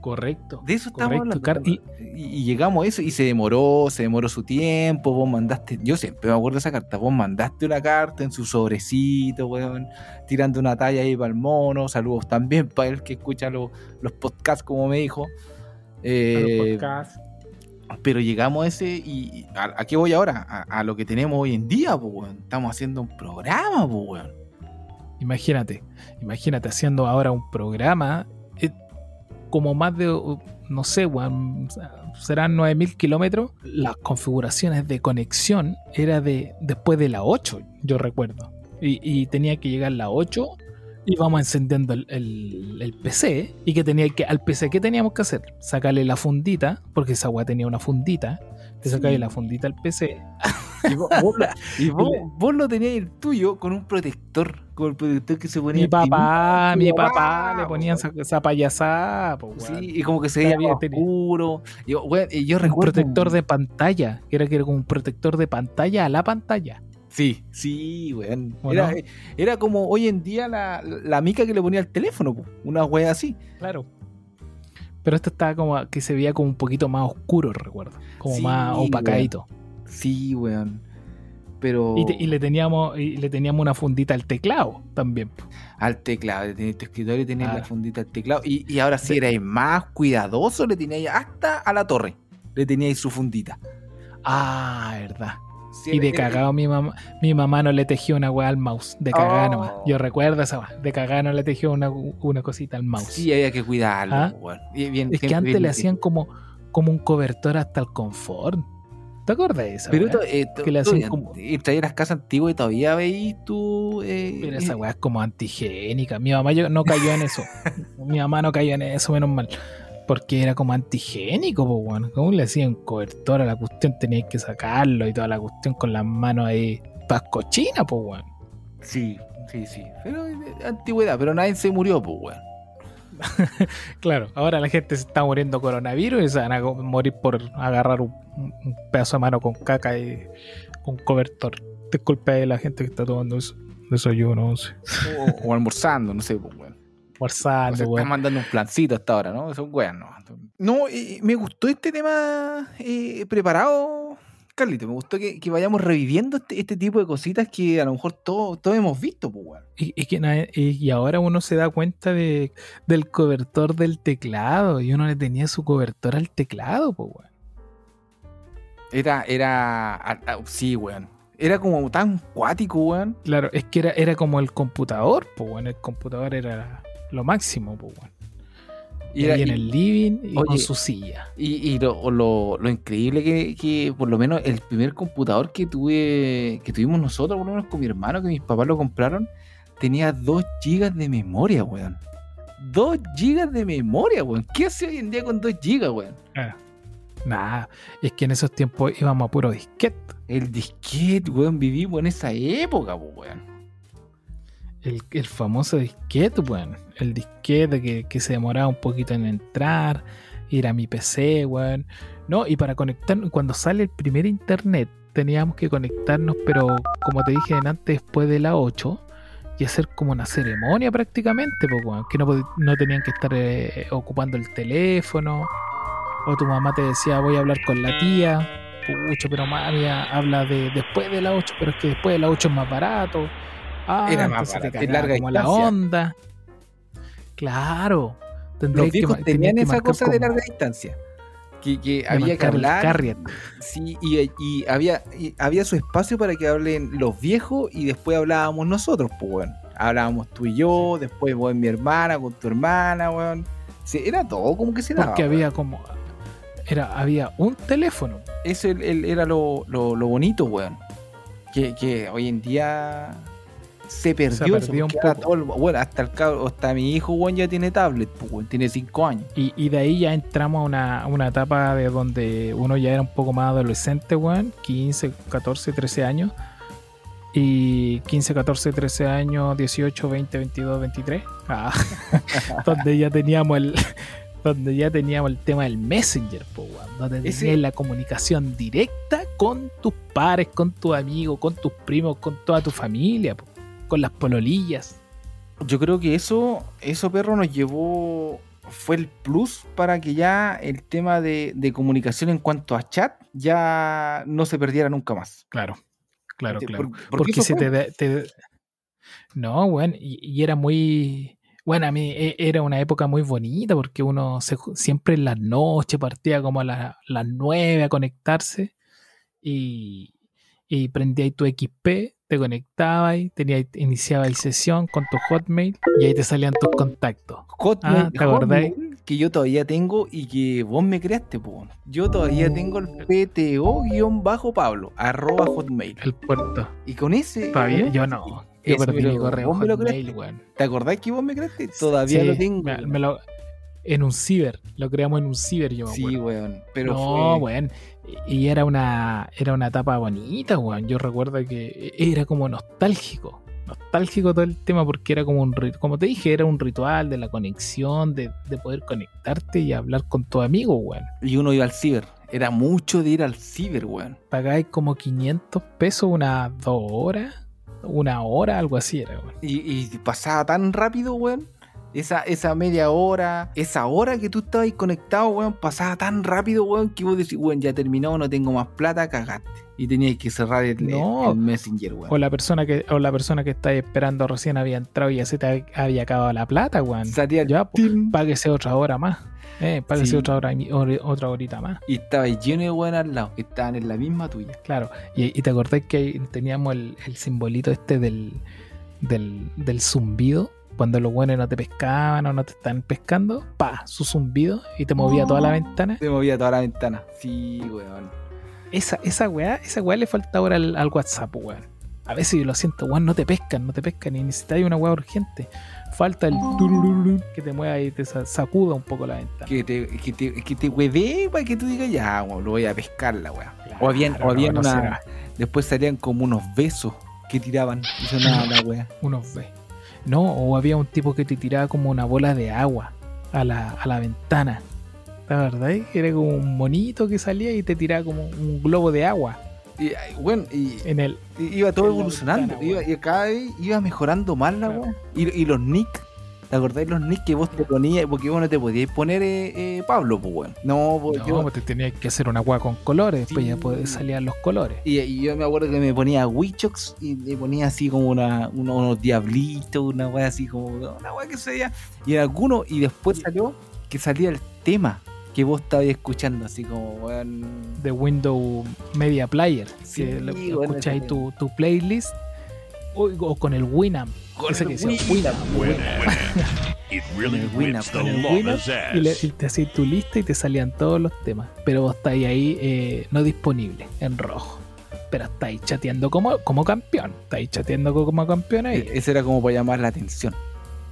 Correcto. De eso estamos Correcto, hablando. y- llegamos a eso y se demoró, se demoró su tiempo, vos mandaste, yo siempre me acuerdo de esa carta, vos mandaste una carta en su sobrecito, weón, tirando una talla ahí para el mono, saludos también para el que escucha lo- los podcasts, como me dijo. Eh, pero llegamos a ese y y ¿a, a qué voy ahora? A, a lo que tenemos hoy en día, pues, weón. Estamos haciendo un programa, pues, weón. Imagínate, imagínate haciendo ahora un programa eh, como más de, uh, no sé, weón, serán 9000 kilómetros. Las configuraciones de conexión era de después de la 8, yo recuerdo. Y, tenía que llegar la 8 íbamos encendiendo el, el- el PC y que tenía que, al PC, ¿qué teníamos que hacer? Sacarle la fundita, porque esa weá tenía una fundita, Sí. sacarle la fundita al PC. Y vos, vos lo, y vos- vos lo tenías el tuyo con un protector, con el protector que se ponía Mi timón. papá, mi papá papá, le ponían esa, esa payasada, po. Sí, y como que se veía tenía- oscuro. Yo, yo un recuerdo. protector de pantalla, que era que era como un protector de pantalla a la pantalla. Sí, sí, weón. ¿O Era, no? era como hoy en día la, la mica que le ponía al teléfono, po, una wea así. Claro. Pero esto estaba como que se veía como un poquito más oscuro, recuerdo. Como Sí, más opacadito. Sí, weón. Pero Y, te- y le teníamos y le teníamos una fundita al teclado también. al teclado, tenías tu escritorio, tenías Ah. la fundita al teclado. Y, y ahora sí Sí. erais más cuidadoso, le teníais hasta a la torre. Le teníais su fundita. Ah, verdad. Sí, Y de cagado mi mamá, mi mamá no le tejió una weá al mouse. De cagada Oh. nomás. Yo recuerdo esa weá. De cagada no le tejió una, una cosita al mouse. Sí, había que cuidarlo, Ah. weón. Y bien- es que antes bien- le hacían como, como un cobertor hasta el confort. ¿Te acuerdas de esa Pero eh, que le hacían como- y traía las casas antiguas y todavía veis tú. eh, Pero esa eh, weá es como antigénica. Mi mamá yo- no cayó en eso. Mi mamá no cayó en eso, menos mal. Porque era como antigénico, pues, weón. ¿Cómo le hacían cobertor a la cuestión? Tenías que sacarlo y toda la cuestión con las manos ahí. Pas cochina, pues, weón. Sí, sí, sí. Pero eh, antigüedad, pero nadie se murió, pues, weón. Claro, ahora la gente se está muriendo coronavirus y se van a morir por agarrar un, un pedazo de mano con caca y con cobertor. Disculpe a la gente que está tomando eso. Desayuno, once. O, o almorzando, no sé, pues, weón. O Forzando, sea, weón. están mandando un plancito hasta ahora, ¿no? Son weón, no. No, eh, me gustó este tema eh, preparado, Carlito. Me gustó que, que vayamos reviviendo este, este tipo de cositas que a lo mejor todos todos hemos visto, pues, weón. Y, y que y, ahora uno se da cuenta de, del cobertor del teclado. Y uno le tenía su cobertor al teclado, pues, weón. Era, era. sí, weón. Era como tan cuático, weón. Claro, es que era, era como el computador, pues, weón. El computador era lo máximo, pues, weón. Y, ahí en el living y con oye, su silla. Y, y lo, lo- lo increíble que, que por lo menos el primer computador que tuve, que tuvimos nosotros, por lo menos con mi hermano, que mis papás lo compraron, tenía 2 gigas de memoria, weón. 2 gigas de memoria, weón. ¿Qué hace hoy en día con 2 gigas, weón? Nada, es que en esos tiempos íbamos a puro disquete. El disquete, weón, vivimos en esa época, po, weón. El, el famoso disquete, weón. El disquete que, que se demoraba un poquito en entrar, ir a mi PC, weón. No, y para conectarnos, cuando sale el primer internet, teníamos que conectarnos, pero como te dije antes, después de la 8, y hacer como una ceremonia prácticamente, pues, weón. Que no, no tenían que estar eh, ocupando el teléfono. O tu mamá te decía, voy a hablar con la tía. Pucho, pero mami, habla de después de la 8, pero es que después de la 8 es más barato. Ah, Era más entonces te larga como la distancia. onda. Claro. Los viejos tenían esa cosa de larga distancia. Que, había que hablar. Sí, y, y había, y había su espacio para que hablen los viejos y después hablábamos nosotros, pues, weón. Hablábamos tú y yo, después vos y mi hermana con tu hermana, weón. Sí, era todo como que se daba. Porque weón. había como. Era, había un teléfono. Eso el- el- era lo, lo- lo bonito, weón. Que, que hoy en día se perdió, eso, perdió un poco. todo el- bueno, hasta el hasta mi hijo, weón, ya tiene tablet, pues, tiene 5 años. Y, y de ahí ya entramos a una, a una etapa de donde uno ya era un poco más adolescente, weón. 15, 14, 13 años. Y 15, 14, 13 años, 18, 20, 22, 23. Ah, donde ya teníamos el. Donde ya teníamos el tema del Messenger, po, weón, donde tenías la comunicación directa con tus pares, con tus amigos, con tus primos, con toda tu familia, po, con las pololillas. Yo creo que eso, eso perro nos llevó, fue el plus para que ya el tema de, de comunicación en cuanto a chat ya no se perdiera nunca más. Claro, claro, Por- claro. porque se te, No, bueno, y, y era muy... Bueno, a mí e- era una época muy bonita porque uno se siempre en las noches partía como a la- las 9 a conectarse y, y prendía ahí tu XP, te conectabas, y tenía, iniciaba ahí sesión con tu Hotmail y ahí te salían tus contactos. Hotmail, Ah, ¿te acordáis? Hotmail, que yo todavía tengo y que vos me creaste, po. Yo todavía tengo el PTO-Pablo, arroba Hotmail. El puerto. Y con ese. ¿Todavía? con Yo no. Yo perdí mi correo ¿vos me lo Hotmail, weón. ¿Te acordás que vos me creaste? Todavía Sí, lo tengo. me lo- en un ciber, lo creamos en un ciber, yo me Sí, acuerdo. weón. Pero no, fue... weón. Y era una, era una etapa bonita, weón. Yo recuerdo que era como nostálgico. Nostálgico todo el tema porque era como un como te dije, era un ritual de la conexión, de, de poder conectarte y hablar con tu amigo, weón. Y uno iba al ciber. Era mucho de ir al ciber, weón. Pagáis como 500 pesos unas dos horas, una hora, algo así era, weón. Y, y pasaba tan rápido, weón. Esa, esa media hora, esa hora que tú estabas conectado, weón, pasaba tan rápido, weón, que vos decís, weón, ya terminó, no tengo más plata, cagaste. Y tenías que cerrar el, No. el Messenger, weón. O la persona que, o la persona que está esperando recién había entrado y ya se te había acabado la plata, weón. Salía el Ya, pues, páguese otra hora más. Eh, páguese Sí. otra hora otra horita más. y estaba lleno de weón al lado, que estaban en la misma tuya. Claro. Y, y te acordás que teníamos el, el simbolito este del, del, del zumbido. Cuando los buenos no te pescaban o no te están pescando, pa, su zumbido y te movía toda la ventana. Se movía toda la ventana. Sí, weón. Esa, esa weá, esa weá le falta ahora al, al WhatsApp, weón. A veces yo lo siento, weón, no te pescan, no te pescan y necesitas una weá urgente. Falta el turururú que te mueva y te sa- sacuda un poco la ventana. Que te, que te, que te hueve para que tú digas, ya, weón, lo voy a pescar la weá. Claro, o habían, o no, habían no una. será. Después salían como unos besos que tiraban y sonaba la weá. unos ve. No, o había un tipo que te tiraba como una bola de agua a la, a la ventana. ¿La verdad? Era como un monito que salía y te tiraba como un globo de agua Y, weón, y, en el. iba todo en evolucionando. ventana, iba, y cada vez iba mejorando más la Claro. Y, y los nick. ¿Te acordáis los nick que vos te ponías? Porque vos no te podías poner eh, eh, Pablo, pues weón. No, pues No, yo. te tenías que hacer una agua con colores, después Sí. ya pues, salían los colores. Y, y yo me acuerdo que me ponía Wichox y le ponía así como una, uno- unos diablitos, una weá así como una weá que se veía. Y en alguno, y después salió que salía el tema que vos estabas escuchando, así como weón. De Windows Media Player. Sí, que bueno, ese tu, tu playlist. O, o con el Winamp. Con ese el Winamp, y, le- te hacías tu lista y te salían todos los temas. Pero vos estáis ahí eh, no disponible, en rojo. Pero estáis chateando como, como campeón. Estáis chateando como campeón ahí. Ese era como para llamar la atención.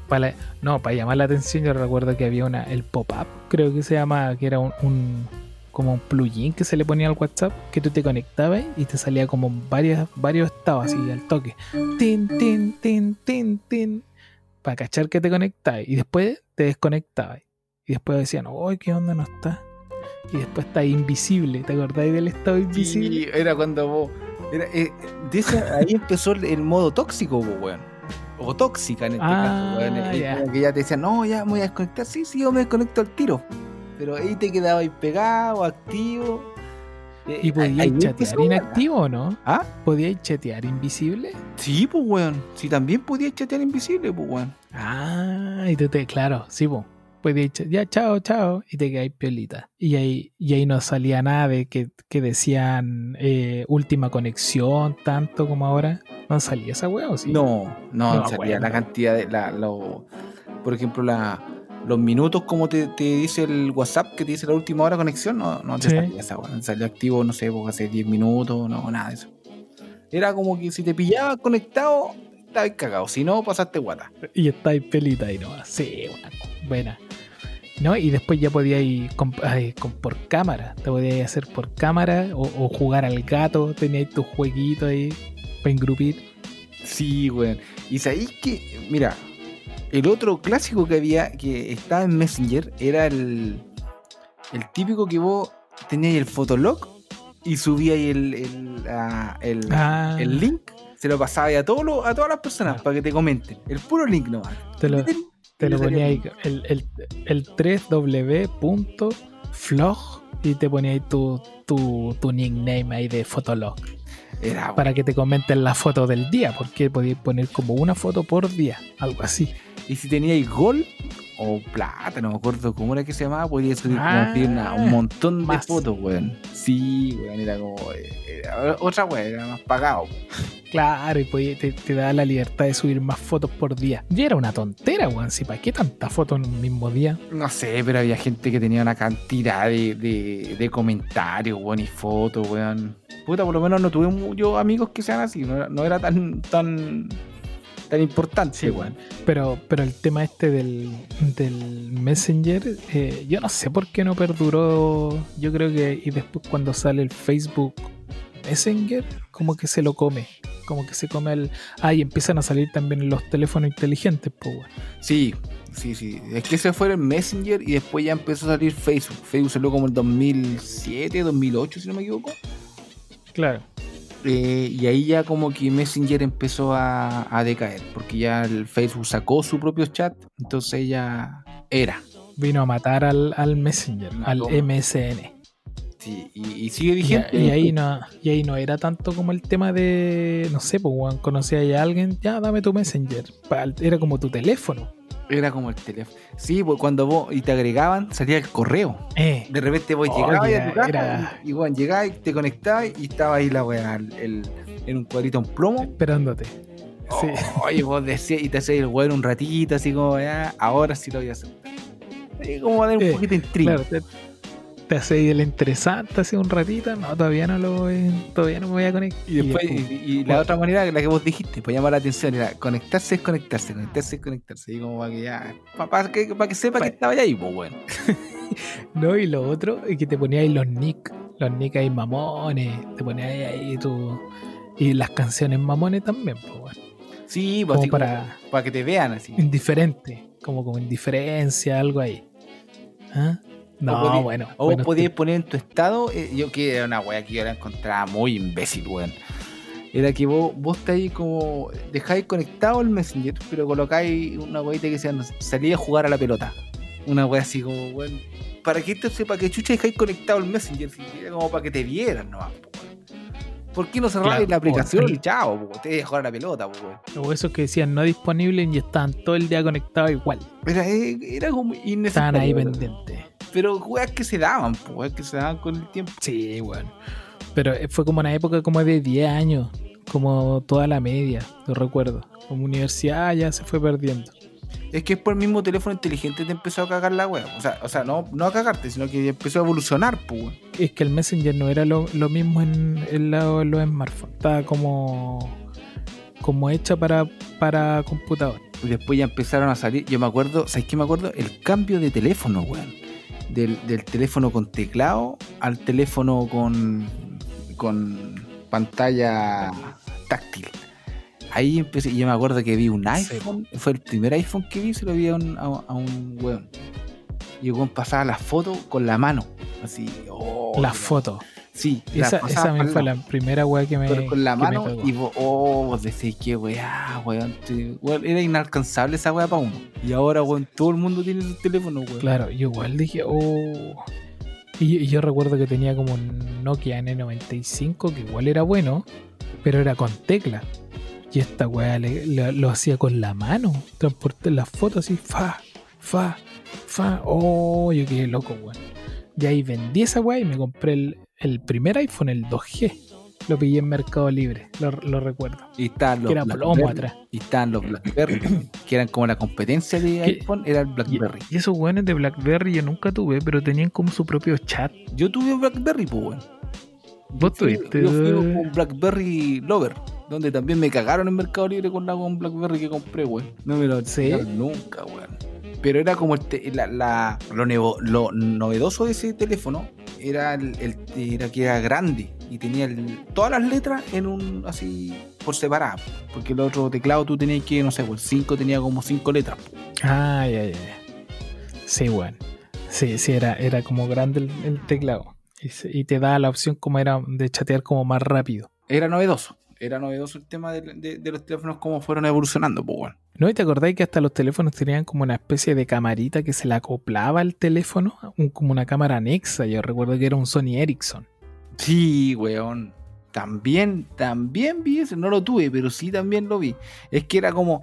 Para, no, para llamar la atención, yo recuerdo que había una, el pop-up, creo que se llama, que era un, un- como un plugin que se le ponía al WhatsApp, que tú te conectabas y te salía como varias, varios estados así al toque. Tin, tin, tin, tin, tin. Para cachar que te conectabas. Y después te desconectabas. Y después decían, ¡ay, qué onda no está! Y después está invisible. ¿Te acordáis del estado invisible? Sí, era cuando vos. Era, eh, de ahí empezó el, el modo tóxico, po, weón. O tóxica en este Ah, caso, weón. Que ya te decían, no, ya me voy a desconectar. Sí, sí, yo me desconecto al tiro. Pero ahí te quedaba ahí pegado, activo. Eh, ¿Y podíais chatear weón. inactivo o no? ¿Ah? ¿Podíais chatear invisible? Sí, pues, weón. Sí, también podías chatear invisible, pues, weón. Ah, y tú te, claro, sí, po. Podías ch- ya, chao, chao, y te quedáis piolita. Y ahí, y ahí no salía nada de que, que decían eh, última conexión, tanto como ahora. No salía esa weá, ¿o sí? No, no, No, salía la cantidad de. La, lo- por ejemplo, la, los minutos, como te, te dice el WhatsApp, que te dice la última hora de conexión, no, no te Sí. salía esa weón. Salió activo, no sé, porque hace 10 minutos, no, nada de eso. Era como que si te pillabas conectado, estabas cagado. Si no, pasaste guata. Y estáis pelita ahí nomás. Sí, buena. buena. ¿No? Y después ya podíais con- por cámara. Te podíais hacer por cámara o, o jugar al gato. Teníais tu jueguito ahí para engrupir. Sí, weón. Y sabéis que, mira, el otro clásico que había, que estaba en Messenger, era el, el típico que vos teníais el fotolog y subíais el, el, ah, el, Ah. el link, se lo pasabais a, todos los- a todas las personas Ah. para que te comenten. El puro link nomás. Te lo, Te te lo ponía ahí, el, el, el 3w.flog y te ponía ahí tu, tu, tu nickname ahí de Fotolog Era para que te comenten la foto del día, porque podías poner como una foto por día, algo así. Y si teníais gol o plata, no me acuerdo cómo era que se llamaba, podías subir como Ah, una- un montón de fotos, weón. Sí, weón, era como. eh, era otra weón, era más pagado. Claro, y podía- te, te da la libertad de subir más fotos por día. Y era una tontera, weón. Si para qué tanta foto en un mismo día. No sé, pero había gente que tenía una cantidad de, de, de comentarios, weón, y fotos, weón. Puta, por lo menos no tuve yo amigos que sean así, no era, no era tan, tan, tan importante. Sí, weón. Pero, pero el tema este del, del Messenger, eh, yo no sé por qué no perduró. Yo creo que. Y después cuando sale el Facebook Messenger, como que se lo come. Como que se come el. Ah, y empiezan a salir también los teléfonos inteligentes, pues, weón. Sí, sí, sí. Es que ese fue el Messenger y después ya empezó a salir Facebook. Facebook salió como el 2007, 2008, si no me equivoco. Claro. Eh, y ahí ya como que Messenger empezó a, a decaer, porque ya el Facebook sacó su propio chat, entonces ya era. Vino a matar al, al Messenger, al. MSN. Sí, y, y sigue vigente. y ahí no, y ahí no era tanto como el tema de, no sé, pues, weón, conocía a alguien, ya dame tu Messenger. Era como tu teléfono. Era como el teléfono. Sí, pues cuando vos y te agregaban, salía el correo. Eh, De repente vos Oh, llegabas era- a tu casa era- y, y, bueno, llegabas y te conectabas y estaba ahí la weá, en un cuadrito en plomo. esperándote. Sí. Oye, vos decías y te hacías el weón un ratito, así como ya, ahora sí lo voy a hacer. Y como a dar un Eh, poquito de intriga. Claro, te, te hace el interesante hace un ratito, no, todavía no lo voy, todavía no me voy a conectar. Y después, después- y, y la otra manera, la que vos dijiste, para llamar la atención, era conectarse es conectarse, conectarse es conectarse. Y como para que ya, para, que, para que sepa que estaba ahí, pues bueno. No, y lo otro es que te ponías ahí los nick, los nick ahí mamones, te ponías ahí, ahí tu, y las canciones mamones también, pues bueno, Sí, pues como como para para que te vean así. indiferente, como con indiferencia, algo ahí. ¿Ah? No, podí- bueno. O bueno, podías poner en tu estado, eh, yo que era una wea que yo la encontraba muy imbécil, weón. Era que vos, vos estáis como. Dejáis conectado el Messenger, pero colocáis una weita que sea, salí a jugar a la pelota. Una wea así como, weón. ¿Para qué te sepa que chucha dejáis conectado el Messenger? Si era como para que te vieran nomás, weón. ¿Por qué no cerráis Claro, la aplicación y chao, po, te jugar a la pelota, po? O esos que decían no disponible y estaban todo el día conectados igual. Era, eh, era como Estaban innecesario. ahí weón. pendientes. Pero weas que se daban, po, weas que se daban con el tiempo. Sí, bueno. Pero eh, fue como una época como de 10 años, como toda la media, lo recuerdo. Como universidad ya se fue perdiendo. Es que es por el mismo teléfono inteligente te empezó a cagar la wea. O sea, o sea no, no a cagarte, sino que empezó a evolucionar, pues. Es que el Messenger no era lo, lo mismo en el lado de los smartphones. Estaba como, como hecha para, para computador. Y después ya empezaron a salir. Yo me acuerdo, ¿sabes qué me acuerdo? El cambio de teléfono, weón. Del, del teléfono con teclado al teléfono con, con pantalla táctil. Ahí empecé, yo me acuerdo que vi un iPhone, fue el primer iPhone que vi, se lo vi a un, a, a un weón. Y el weón pasaba las fotos con la mano, así. oh, Las fotos. Sí, la Esa, pasaba esa fue la primera weá que me. pero con la mano y vos, oh, vos decís que weá, weón, weón, era inalcanzable esa weá para uno. Y ahora, weón, todo el mundo tiene su teléfono, weón. Claro, yo igual dije, oh. Y, y yo recuerdo que tenía como un Nokia N95 que igual era bueno, pero era con tecla. Y esta weá le- le- lo hacía con la mano. Transporté las fotos así, fa, fa, fa. Oh, yo quedé loco, weón. Y ahí vendí esa weá y me compré el, el primer iPhone, el 2G. Lo pillé en Mercado Libre, lo, lo recuerdo. Y estaban los Que era plomo atrás. Y estaban los Blackberry, que eran como la competencia de ¿Qué? iPhone, era el Blackberry. y esos weones de BlackBerry yo nunca tuve, pero tenían como su propio chat. Yo tuve un Blackberry, pues, weón. ¿Vos tuviste? Yo fui un Blackberry Lover, donde también me cagaron en Mercado Libre con la con Blackberry que compré, weón. No me lo ¿Sí? entregaron nunca, weón. Pero era como el te- la, la- lo, nevo- lo novedoso de ese teléfono era, el, el- era que era grande y tenía el- todas las letras en un así por separado. Porque el otro teclado tú tenías que, no sé, pues el 5 tenía como 5 letras. Ah, ya, ya, ya. Sí, bueno. Sí, sí, era, era como grande el, el teclado. Y, y te da la opción como era de chatear como más rápido. Era novedoso. Era novedoso el tema de, de- de los teléfonos, cómo fueron evolucionando, pues. ¿No? ¿Y te acordáis que hasta los teléfonos tenían como una especie de camarita que se le acoplaba al teléfono? Un- como una cámara anexa. Yo recuerdo que era un Sony Ericsson. Sí, weón. También, también vi ese, no lo tuve, pero sí también lo vi. Es que era como,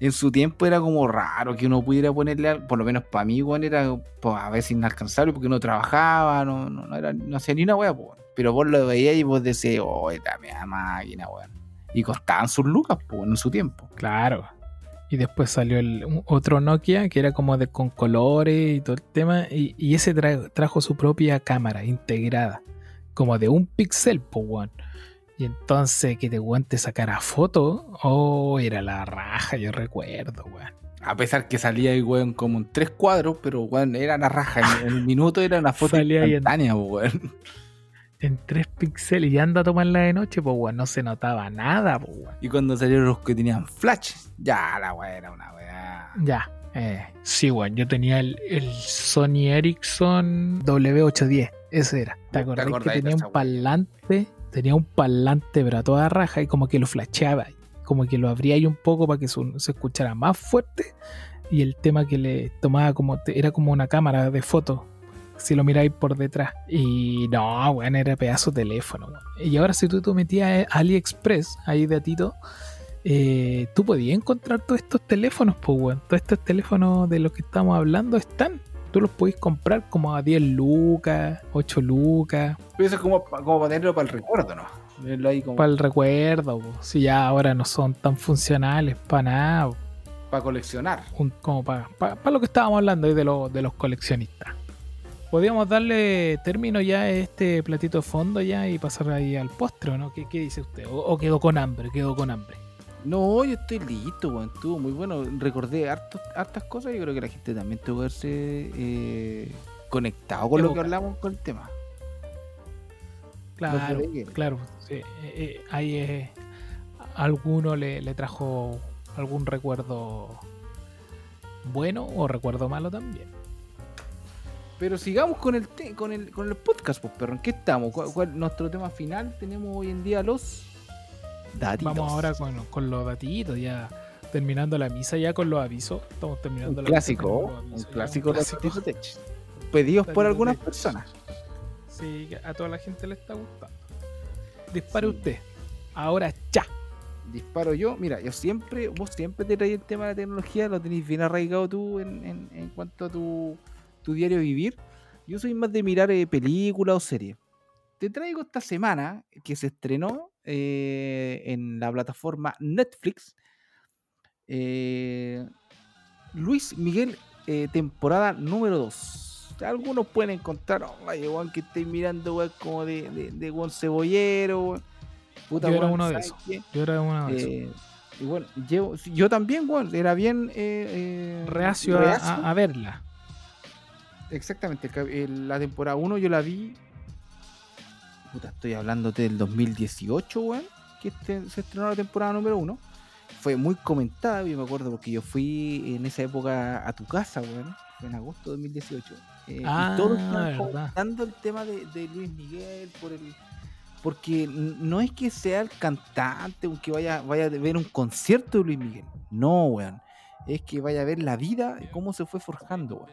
en su tiempo era como raro que uno pudiera ponerle, por lo menos para mí, weón, era pues, a veces inalcanzable porque no trabajaba, no, no, no era, no hacía ni una weá, pues. Pero vos lo veías y vos decías, oh, esta mea máquina, weón. Y costaban sus lucas, pues, en su tiempo. Claro. Y después salió el otro Nokia que era como de con colores y todo el tema. Y, ese tra- trajo su propia cámara integrada. Como de un pixel, pues, weón. Y entonces que te weón te sacara foto, oh, era la raja, yo recuerdo, weón. A pesar que salía ahí, weón, como en tres cuadros, pero weón, era la raja. En, un minuto era una foto Salía ahí en- instantánea, weón. En tres píxeles y anda a tomarla de noche, pues weón, no se notaba nada, pues weón. Y cuando salieron los que tenían flash, ya la weá era una weá. Ya, eh, sí, weón, yo tenía el, el Sony Ericsson W810, ese era. ¿Te acordás que acordás tenía un parlante? Tenía un parlante, pero a toda raja, y como que lo flasheaba, como que lo abría ahí un poco para que se escuchara más fuerte. Y el tema que le tomaba como, era como una cámara de fotos, si lo miráis por detrás. Y no, weón, era pedazo de teléfono. Y ahora si tú te metías AliExpress, ahí de atito, eh, tú podías encontrar todos estos teléfonos, pues, weón. Todos estos teléfonos de los que estamos hablando están. Tú los podéis comprar como a 10 lucas, 8 lucas, Pero eso es como, como para tenerlo para el recuerdo, ¿no? Como para el recuerdo, po. si ya ahora no son tan funcionales para nada, po. para coleccionar. Un- como para lo que estábamos hablando ahí de, lo- de los coleccionistas. Podríamos darle término ya a este platito de fondo ya y pasar ahí al postre, ¿o no? ¿Qué, qué dice usted? ¿O, o quedó con hambre? ¿Quedó con hambre? No, yo estoy listo, weón. Estuvo muy bueno. Recordé hartos- hartas cosas. Yo creo que la gente también tuvo que verse eh, conectado con lo que hablamos con el tema. Claro, claro. sí, eh, eh, ahí eh, alguno le, le trajo algún recuerdo bueno o recuerdo malo también. Pero sigamos con el, te- con el, con el podcast, pues, perro. ¿En qué estamos? ¿Cuál, cuál- nuestro tema final? Tenemos hoy en día los datitos. Vamos ahora con, con los datitos, ya terminando la misa, ya con los avisos. Estamos terminando un la misa, clásico, un avisos, ya, clásico un de clásico. Tech. Pedidos por algunas personas. Sí, a toda la gente le está gustando. Dispare Sí. usted. Ahora ya. Disparo yo. Mira, yo siempre, vos siempre te traes el tema de la tecnología, lo tenéis bien arraigado tú en, en- en cuanto a tu, tu diario vivir. Yo soy más de mirar eh, películas o series. Te traigo esta semana que se estrenó eh, en la plataforma Netflix. eh, Luis Miguel, eh, temporada número 2. Algunos pueden encontrar, weón, que estáis mirando, como de, de, de cebollero. Puta, Yo era uno de ¿sabes esos. Yo era uno de esos. Y bueno, llevo- yo también, weón, era bien eh, eh, reacio, a- reacio. A, a verla. Exactamente, el- la temporada 1 yo la vi. Puta, estoy hablándote del 2018, weón. Que este- se estrenó la temporada número 1. Fue muy comentada, yo me acuerdo, porque yo fui en esa época a tu casa, weón. En agosto de 2018. eh, Ah, y todos estaban comentando el tema de, de Luis Miguel por el. Porque no es que sea el cantante o que vaya, vaya a ver un concierto de Luis Miguel. No, weón. Es que vaya a ver la vida, cómo se fue forjando, weón.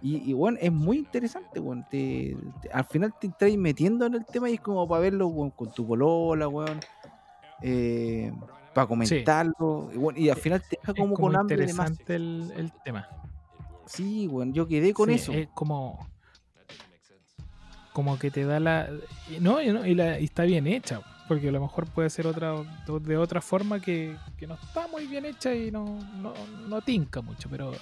Y, y bueno, es muy interesante. Te- te- al final te estás metiendo en el tema y es como para verlo con tu polola, weón. eh, para comentarlo. Y, bueno, y al final te deja como, como con hambre de más. el, el tema. Sí, weón, yo quedé con Sí, eso. Es como. Como que te da la. No, y, no, y la- y está bien hecha. Porque a lo mejor puede ser otra de otra forma que, que no está muy bien hecha y no, no, no tinca mucho. Pero,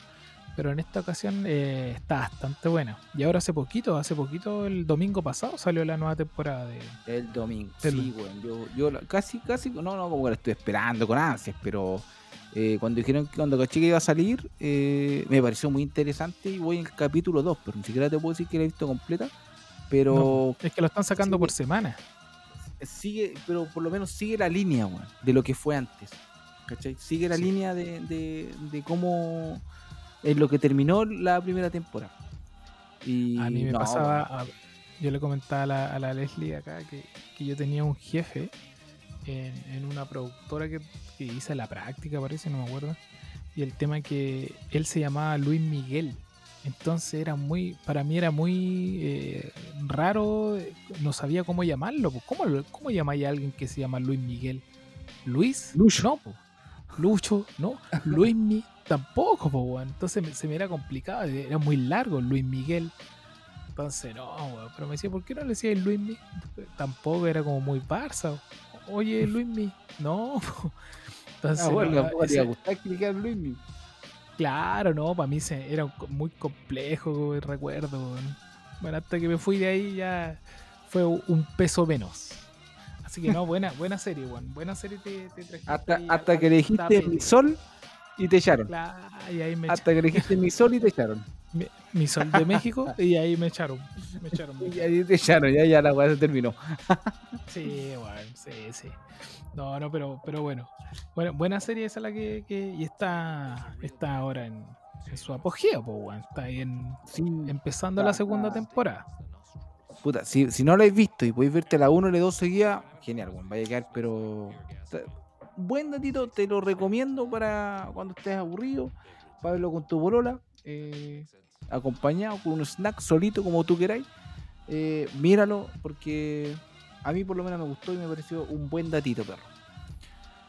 pero en esta ocasión eh, está bastante buena. Y ahora hace poquito, hace poquito, el domingo pasado salió la nueva temporada de. El domingo, sí, weón. Yo, yo la- casi, casi, no, no, como que la estoy esperando con ansias, pero eh, cuando dijeron que cuando caché que iba a salir, eh, me pareció muy interesante y voy en el capítulo 2, pero ni siquiera te puedo decir que la he visto completa, pero No, es que lo están sacando por semana. sigue, pero por lo menos sigue la línea, weón, de lo que fue antes. ¿Cachai? Sigue la Sí. línea de, de, de cómo es lo que terminó la primera temporada. Y A mí me no, pasaba, a- yo le comentaba a la, a la Leslie acá que, que yo tenía un jefe en, en una productora que, que hice la práctica, parece, no me acuerdo. Y el tema que él se llamaba Luis Miguel. Entonces era muy, para mí era muy eh, raro, eh, no sabía cómo llamarlo. pues, ¿Cómo, ¿Cómo llamáis a alguien que se llama Luis Miguel? ¿Luis? Lucho. No, po. Lucho, no. Luis Mi tampoco, po, weón. Entonces me- se me era complicado, era muy largo Luis Miguel. Entonces, no, weón. Pero me decía, ¿por qué no le decías Luis Mi? Tampoco era como muy Barça. Oye, Luis Mi. No, po. Entonces, ah, bueno, no, ese- gustar Luis Miguel. Claro, no, para mí se, era muy complejo el recuerdo. weón. Bueno, hasta que me fui de ahí ya fue un peso menos. Así que no, buena, buena serie, weón. Buena serie te, te trajiste Hasta, hasta que dijiste mi sol y te echaron. Claro, y ahí me Hasta que le dijiste mi sol y te echaron. mi, mi sol de México y ahí me echaron. Me echaron. me Y ahí te echaron, ya, ya la weá se terminó. Sí, bueno, sí, sí. No, no, pero, pero bueno. bueno. Buena serie esa la que, que- y está, está ahora en, en su apogeo, pues, weón. Está ahí en, Sí, empezando la segunda está- temporada. Puta, si, si no la habéis visto y podéis verte la 1 y la 2 seguida, genial, weón. Vaya a quedar, pero. Buen datito, te lo recomiendo para cuando estés aburrido. Para verlo con tu bolola. eh, acompañado con un snack solito, como tú queráis. Eh, míralo, porque a mí por lo menos me gustó y me pareció un buen datito, perro.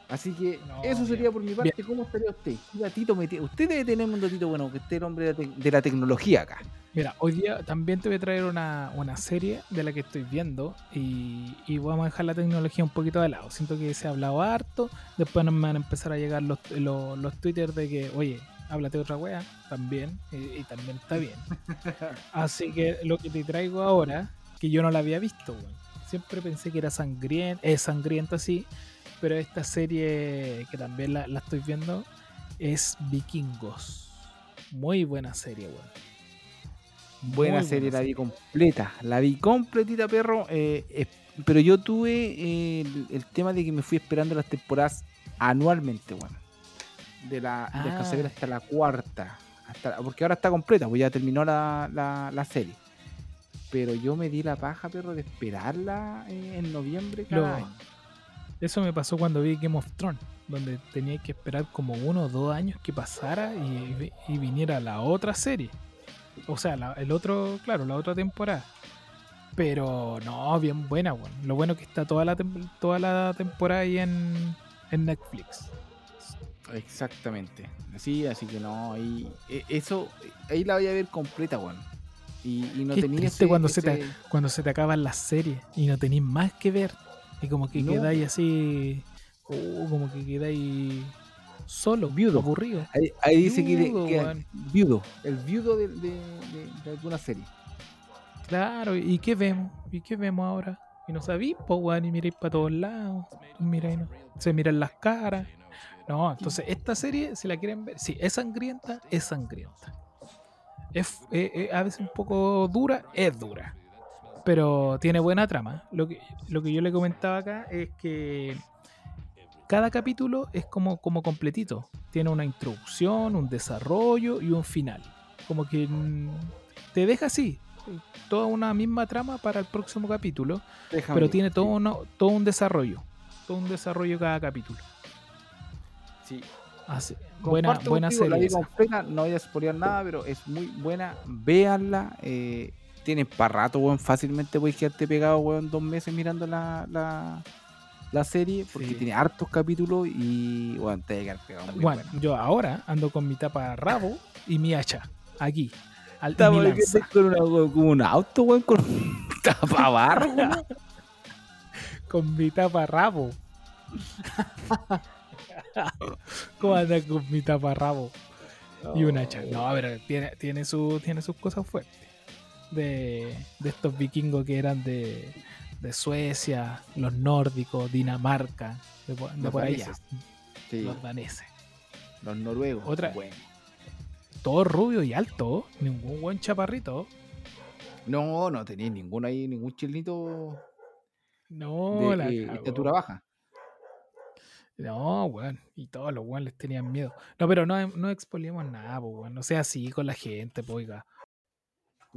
Así que No, eso bien, sería por mi parte. ¿Cómo estaría usted? ¿Qué datito me tiene? Usted debe tener un datito bueno, que esté el hombre de la, tec- de la tecnología acá. Mira, hoy día también te voy a traer una, una serie de la que estoy viendo y, y vamos a dejar la tecnología un poquito de lado. Siento que se ha hablado harto, después nos van a empezar a llegar los, los, los twitters de que, oye, háblate otra wea, también, y, y también está bien. Así que lo que te traigo ahora, que yo no la había visto, weón. siempre pensé que era sangrienta, es sangrienta sí, pero esta serie que también la, la estoy viendo es Vikingos. Muy buena serie, weón. Buena Muy serie, buena la vi completa. La vi completita, perro. eh, pero yo tuve eh, el, el tema de que me fui esperando las temporadas anualmente, bueno. De la, Ah. hasta la cuarta. Hasta, porque ahora está completa, pues ya terminó la, la, la serie. Pero yo me di la paja, perro, de esperarla eh, en noviembre cada Lo- año. Eso me pasó cuando vi Game of Thrones, donde tenía que esperar como uno o dos años que pasara y viniera la otra serie. O sea, la- el otro, claro, la otra temporada. Pero no, bien buena, weón. Lo bueno que está toda la, toda la temporada ahí en, en Netflix. Exactamente. Así, así que no, ahí, e- eso, ahí la voy a ver completa, weón. Y, y no Qué tenía ese- cuando se te- Cuando se te acaban las series y no tenéis más que ver. Y como que No. quedáis así. uh, como que quedáis solo, Viudo. aburrido. Ahí, ahí dice que, Viudo, que- weón. viudo, el viudo de, de, de- de alguna serie. Claro, ¿y qué vemos? ¿Y qué vemos ahora? Y no sabéis, pues, weón, y miráis para todos lados. Miráis, ¿no? se miran las caras. No, entonces esta serie, si la quieren ver, sí, es sangrienta, es sangrienta. Es eh, eh, a veces un poco dura, es dura. Pero tiene buena trama. Lo que, lo que yo le comentaba acá es que cada capítulo es como, como completito. Tiene una introducción, un desarrollo y un final. Como que mm, te deja así. Toda una misma trama para el próximo capítulo. Déjame Pero tiene todo, uno- todo un desarrollo. Todo un desarrollo cada capítulo. Sí. Así, buena, buena La serie. no voy a spoilear nada, pero es muy buena. Véanla. Eh, tienen para rato, weón. Fácilmente puedes quedarte pegado, weón, dos meses mirando la, la, la serie. Porque Sí. tiene hartos capítulos y, weón, te quedar pegado. Muy Bueno, buena. yo ahora ando con mi tapa rabo y mi hacha. Aquí. Al, Estamos con, una- con un auto, weón, con tapabarro, weón. Con mi tapa rabo. ¿Cómo anda con mi tapa rabo? Y un hacha. No, pero tiene, tiene, su, tiene sus cosas fuertes. De, de estos vikingos que eran de, de Suecia, los nórdicos, Dinamarca, de, Los por allá. Sí, Los daneses. los noruegos. Otra- Bueno. Todo rubio y alto, ningún buen chaparrito. No, no tenía ninguno ahí, ningún chilnito No, de la eh, estatura baja. No, weón. Y todos los weón les tenían miedo. No, pero no, no expoliamos nada, weón. No sea así con la gente, pues, oiga.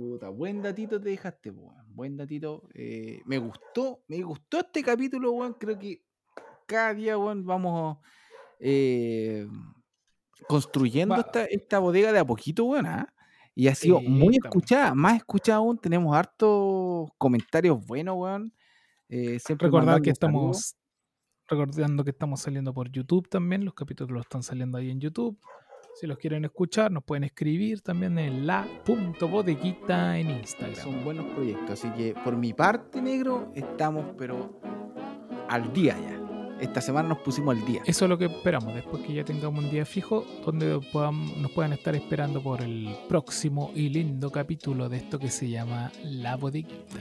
Puta, buen datito te dejaste, weón. Buen datito. eh, me gustó, me gustó este capítulo, weón. Creo que cada día, weón, vamos eh, construyendo Va- esta, esta bodega de a poquito, weón. ¿ah? Y ha sido Sí, muy escuchada, más escuchada aún. Tenemos hartos comentarios buenos, weón. Eh, siempre Recordar que estamos. Recordando que estamos saliendo por YouTube también. Los capítulos están saliendo ahí en YouTube. Si los quieren escuchar, nos pueden escribir también en la.bodeguita en Instagram. Son buenos proyectos. Así que por mi parte, negro, estamos, pero al día ya. Esta semana nos pusimos al día. Eso es lo que esperamos, después que ya tengamos un día fijo donde nos puedan estar esperando por el próximo y lindo capítulo de esto que se llama La Bodeguita.